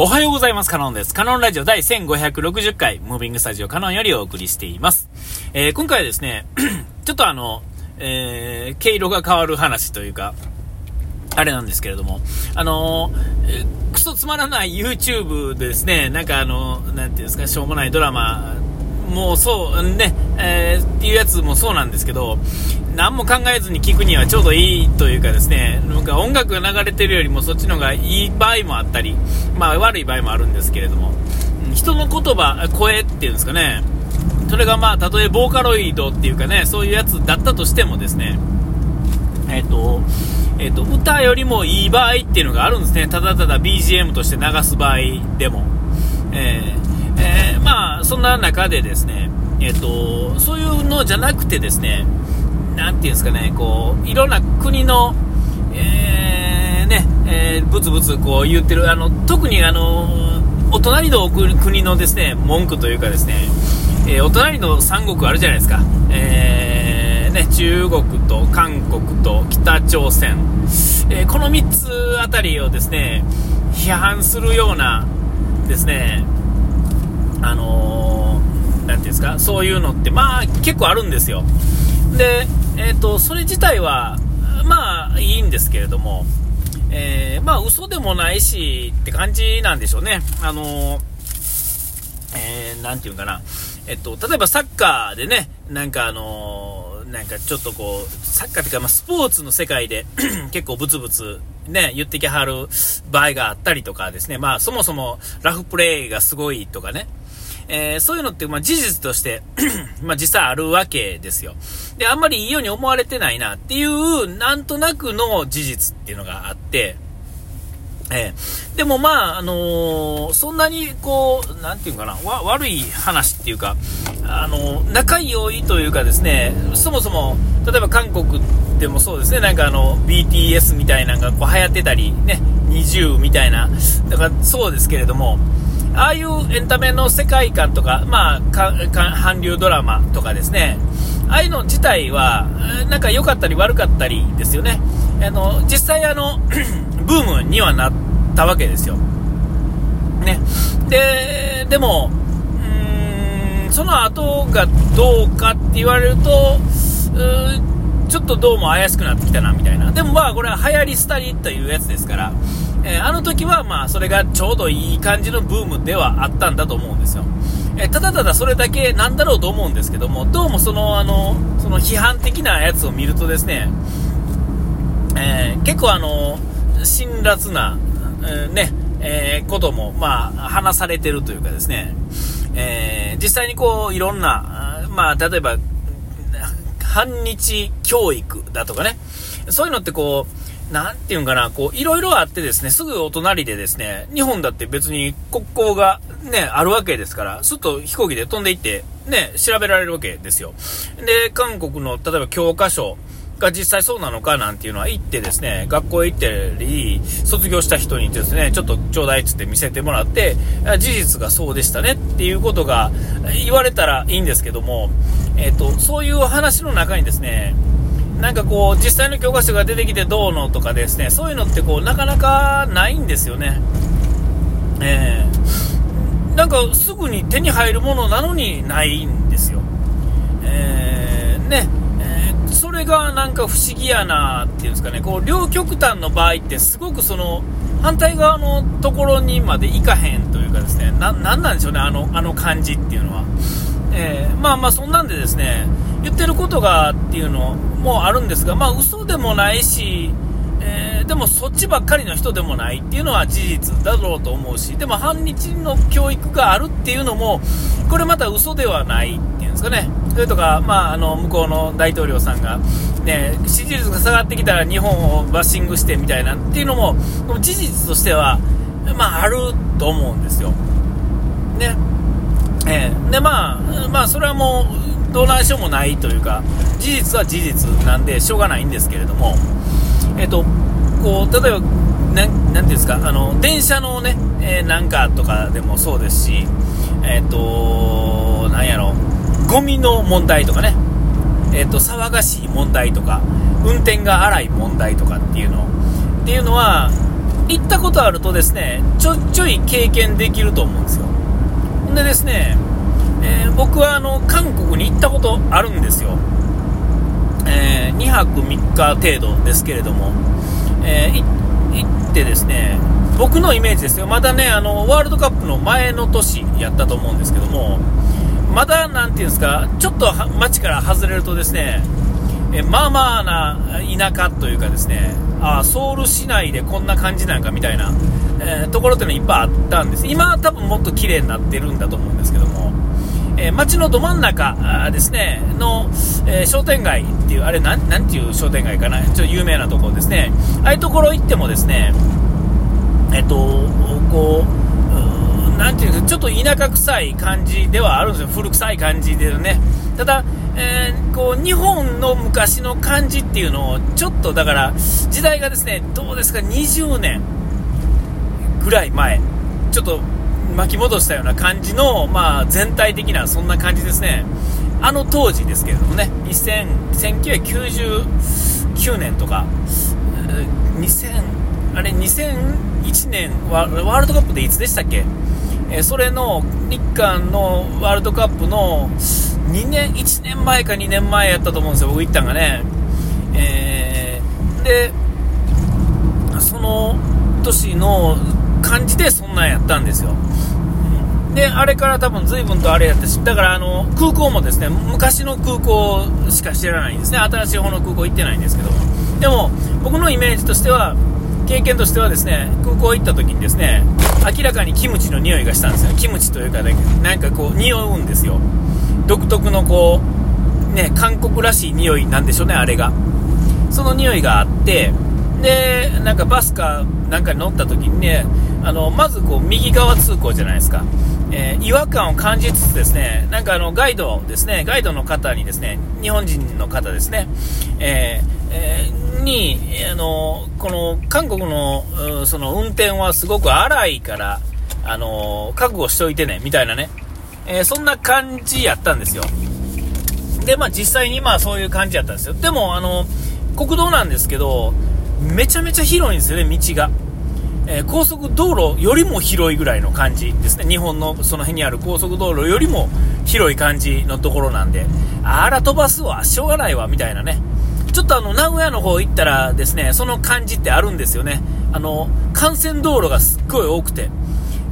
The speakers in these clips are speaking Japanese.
おはようございます。カノンです。カノンラジオ第1560回、ムービングスタジオカノンよりお送りしています。えー、今回はですね、ちょっとあの、えー、毛色が変わる話というか、あれなんですけれども、あのー、クソつまらない YouTube でですね、なんかあの、なんていうんですか、しょうもないドラマ、もうそう、ね、えー、っていうやつもそうなんですけど、何も考えずに聞くにはちょうどいいというかですね、なんか音楽が流れてるよりもそっちの方がいい場合もあったり、まあ悪い場合もあるんですけれども、人の言葉、声っていうんですかね、それがまあ、たとえボーカロイドっていうかね、そういうやつだったとしてもですね、えっ、ー、と、えっ、ー、と、歌よりもいい場合っていうのがあるんですね。ただただ BGM として流す場合でも。えー、えー、まあ、そんな中でですね、えっ、と、そういうのじゃなくてですね、なんていうんですかね、こう、いろんな国の、えー、ね、えー、ブツブツこう言ってる、あの、特にあの、お隣の国のですね、文句というかですね、えー、お隣の三国あるじゃないですか。えー、ね、中国と韓国と北朝鮮、えー、この3つあたりをですね、批判するようなですね、あのー、ていうんですか、そういうのって、まあ、結構あるんですよ。で、えっ、ー、と、それ自体は、まあ、いいんですけれども、えー、まあ、嘘でもないしって感じなんでしょうね。あのー、えー、ていうかな。えっと、例えばサッカーでね、なんかあのー、なんかちょっとこう、サッカーっていうか、まあ、スポーツの世界で 結構ブツブツね、言ってきはる場合があったりとかですね、まあ、そもそもラフプレーがすごいとかね、えー、そういうのって、まあ、事実として まあ、実際あるわけですよ。で、あんまりいいように思われてないなっていう、なんとなくの事実っていうのがあって、えー、でもまあ、あのー、そんなにこう、なんていうかな、悪い話っていうか、あのー、仲良いというかですね、そもそも、例えば韓国でもそうですね、なんかあの、BTS みたいなのがこう流行ってたり、ね、20みたいな、だからそうですけれども、ああいうエンタメの世界観とか、まあ、韓流ドラマとかですね、ああいうの自体は、なんか良かったり悪かったりですよね。あの、実際あの、ブームにはなったわけですよ。ね。で、でも、うん、その後がどうかって言われると、ちょっとどうも怪しくなってきたな、みたいな。でもまあ、これは流行り廃りというやつですから、えー、あの時はまあそれがちょうどいい感じのブームではあったんだと思うんですよ。えー、ただただそれだけなんだろうと思うんですけども、どうもそのあのその批判的なやつを見るとですね、えー、結構あの辛辣な、えね、えこともまあ話されてるというかですね、え実際にこういろんな、まあ例えば反日教育だとかね、そういうのってこう、なんていうんかな、こう、いろいろあってですね、すぐお隣でですね、日本だって別に国交がね、あるわけですから、すっと飛行機で飛んでいって、ね、調べられるわけですよ。で、韓国の、例えば教科書が実際そうなのかなんていうのは行ってですね、学校へ行ってり、卒業した人にですね、ちょっとちょうだいっつって見せてもらって、事実がそうでしたねっていうことが言われたらいいんですけども、えっ、と、そういう話の中にですね、なんかこう、実際の教科書が出てきてどうのとかですね、そういうのってこう、なかなかないんですよね。えー、なんかすぐに手に入るものなのにないんですよ。えー、ね、それがなんか不思議やなっていうんですかね、こう、両極端の場合ってすごくその、反対側のところにまで行かへんというかですね、な、なんなんでしょうね、あの、あの感じっていうのは。えー、まあまあそんなんでですね、言ってることがっていうのもあるんですが、まあ嘘でもないし、えー、でもそっちばっかりの人でもないっていうのは事実だろうと思うし、でも反日の教育があるっていうのも、これまた嘘ではないっていうんですかね。それとか、まあ、あの、向こうの大統領さんが、ね、支持率が下がってきたら日本をバッシングしてみたいなっていうのも、事実としては、まあ、あると思うんですよ。ね。えー、で、まあ、まあ、それはもう、どうなんしようもないというか、事実は事実なんで、しょうがないんですけれども、えっ、と、こう、例えば、ななんていうんですか、あの、電車のね、えー、なんかとかでもそうですし、えっ、ー、と、なんやろ、ゴミの問題とかね、えっ、ー、と、騒がしい問題とか、運転が荒い問題とかっていうの、っていうのは、行ったことあるとですね、ちょちょい経験できると思うんですよ。ほんでですね、えー、僕はあの韓国に行ったことあるんですよ。えー、2泊3日程度ですけれども、えー、行ってですね、僕のイメージですよ、まだね、あのワールドカップの前の年やったと思うんですけども、まだなんていうんですか、ちょっと街から外れるとですね、えまあまあな田舎というかですね、あソウル市内でこんな感じなんかみたいな、えー、ところっていうのいっぱいあったんです。今は多分もっと綺麗になってるんだと思うんですけども、えー、街のど真ん中ですね、の、えー、商店街っていう、あれなん、なんていう商店街かな、ちょっと有名なところですね、ああいうところ行ってもですね、えっ、と、こう、なんていうんですか、ちょっと田舎臭い感じではあるんですよ、古臭い感じでね。ただ、えー、こう日本の昔の感じっていうのをちょっとだから時代がですねどうですか？20年ぐらい前。ちょっと巻き戻したような感じの、まあ、全体的なそんな感じですねあの当時ですけれどもね1999年とか2000あれ2001年ワールドカップでいつでしたっけ？えそれの日韓のワールドカップの2年、1年前か2年前やったと思うんですよ、僕行ったんがね。えー、で、その年の感じでそんなんやったんですよ。で、あれから多分随分とあれやったし、だからあの空港もですね、昔の空港しか知らないんですね、新しい方の空港行ってないんですけど、でも僕のイメージとしては、経験としてはですね空港行った時にですね明らかにキムチの匂いがしたんですよ。キムチというか、ね、なんかこう匂うんですよ。独特のこうね韓国らしい匂いなんでしょうねあれが。その匂いがあってでなんかバスかなんかに乗った時にねあのまずこう右側通行じゃないですか、えー、違和感を感じつつですねなんかあのガイドですねガイドの方にですね日本人の方ですね、えーえー、に、あの、この、韓国の、その、運転はすごく荒いから、あの、覚悟しといてね、みたいなね、えー、そんな感じやったんですよ。で、まあ実際にまあそういう感じやったんですよ。でも、あの、国道なんですけど、めちゃめちゃ広いんですよね、道が。えー、高速道路よりも広いぐらいの感じですね。日本のその辺にある高速道路よりも広い感じのところなんで、あら飛ばすわ、しょうがないわ、みたいなね。ちょっとあの、名古屋の方行ったらですね、その感じってあるんですよね。あの、幹線道路がすっごい多くて、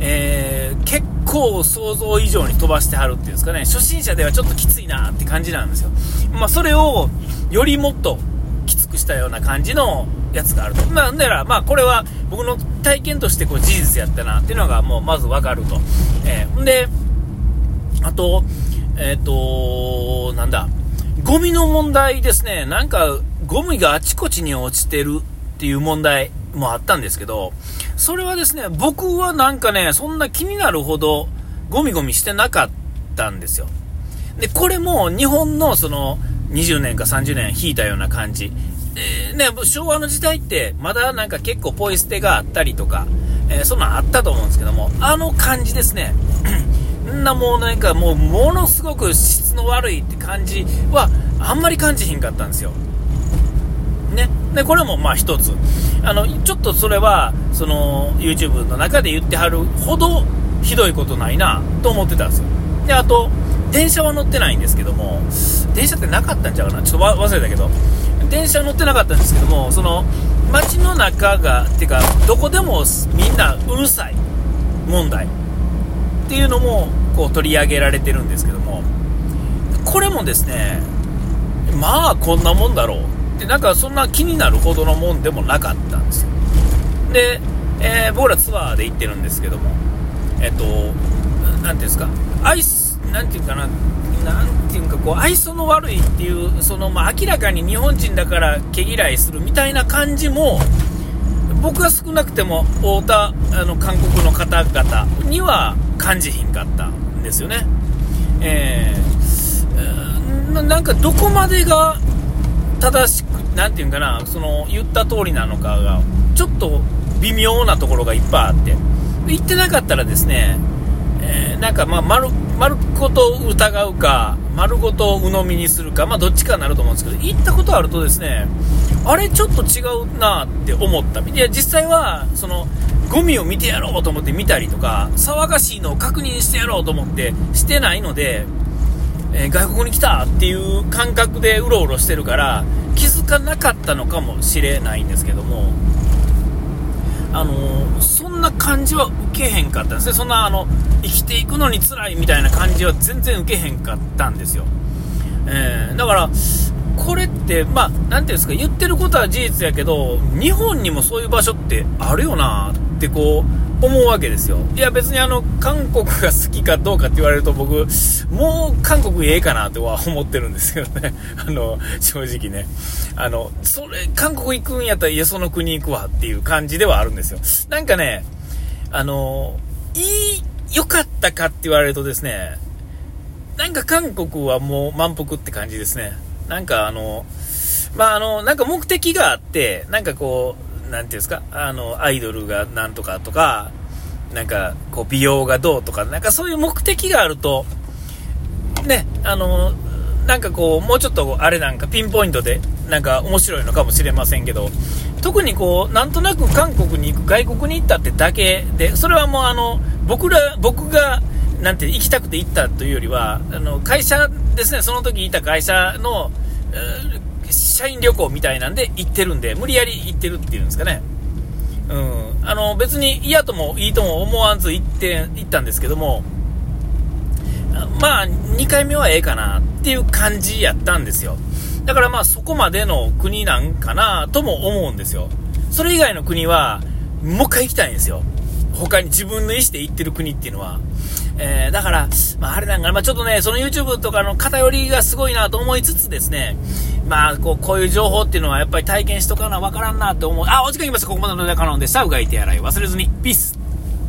えー、結構想像以上に飛ばしてはるっていうんですかね、初心者ではちょっときついなって感じなんですよ。まあ、それを、よりもっときつくしたような感じのやつがあると。なんなら、まあ、これは僕の体験としてこう事実やったなっていうのがもうまずわかると。えー、んで、あと、えっ、ー、と、なんだ、ゴミの問題ですね、なんかゴミがあちこちに落ちてるっていう問題もあったんですけど、それはですね、僕はなんかね、そんな気になるほどゴミゴミしてなかったんですよ。で、これも日本のその20年か30年引いたような感じ。ね、昭和の時代ってまだなんか結構ポイ捨てがあったりとか、えー、そんなんあったと思うんですけども、あの感じですね。んなもうなんかもうものすごく質の悪いって感じはあんまり感じひんかったんですよ。ね。で、これもまあ一つ。あの、ちょっとそれは、その、YouTube の中で言ってはるほどひどいことないなと思ってたんですよ。で、あと、電車は乗ってないんですけども、電車ってなかったんちゃうかなちょっと忘れたけど、電車乗ってなかったんですけども、その、街の中が、っていうか、どこでもみんなうるさい問題。っていうのも、こう取り上げられてるんですけども、これもですね、まあこんなもんだろう。ってなんかそんな気になるほどのもんでもなかったんですよ。で、えー、僕らツアーで行ってるんですけども。えっと何ていうんですか。アイス何ていうかな。何ていうかこう愛想の悪いっていうその、まあ、明らかに日本人だから毛嫌いするみたいな感じも僕は少なくても太田あの韓国の方々には感じひんかったんですよね。えー、なんかどこまでが正しく、なんていうんかな、その言った通りなのかが、ちょっと微妙なところがいっぱいあって、言ってなかったらですね、えー、なんかまあ丸、丸ごと疑うか、丸ごと鵜呑みにするか、まあどっちかになると思うんですけど、行ったことあるとですね、あれちょっと違うなって思った。いや、実際は、その、ゴミを見てやろうと思って見たりとか、騒がしいのを確認してやろうと思ってしてないので、えー、外国に来たっていう感覚でうろうろしてるから、気づかなかったのかもしれないんですけども、あの、そんな感じは受けへんかったんですね。そんなあの、生きていくのに辛いみたいな感じは全然受けへんかったんですよ。えー、だから、これって、まあ、なんていうんですか、言ってることは事実やけど、日本にもそういう場所ってあるよなってこう、思うわけですよ。いや別にあの、韓国が好きかどうかって言われると僕、もう韓国ええかなとは思ってるんですけどね。あの、正直ね。あの、それ、韓国行くんやったら、いや、その国行くわっていう感じではあるんですよ。なんかね、あの、いい、良かったかって言われるとですね、なんか韓国はもう満腹って感じですね。なんかあの、まああの、なんか目的があって、なんかこう、なんていうんですか、あの、アイドルがなんとかとか、なんかこう美容がどうとか、なんかそういう目的があると、ね、あの、なんかこう、もうちょっとあれなんかピンポイントで、なんか面白いのかもしれませんけど、特にこう、なんとなく韓国に行く、外国に行ったってだけで、それはもうあの、僕ら、僕が、なんて行きたくて行ったというよりは、あの、会社ですね、その時いた会社の、社員旅行みたいなんで行ってるんで、無理やり行ってるっていうんですかね。うん。あの、別に嫌ともいいとも思わず行って、行ったんですけども、まあ、2回目はええかなっていう感じやったんですよ。だからまあ、そこまでの国なんかなとも思うんですよ。それ以外の国は、もう一回行きたいんですよ。他に自分の意思で行ってる国っていうのは。えー、だから、まあ、あれなんかな、まあ、ちょっとね、その YouTube とかの偏りがすごいなと思いつつですね、まあ、こう、こういう情報っていうのはやっぱり体験しとかなわからんなと思う。あ、お時間きました。ここまでのネタカノンでした。うがい手洗い忘れずに。ピース。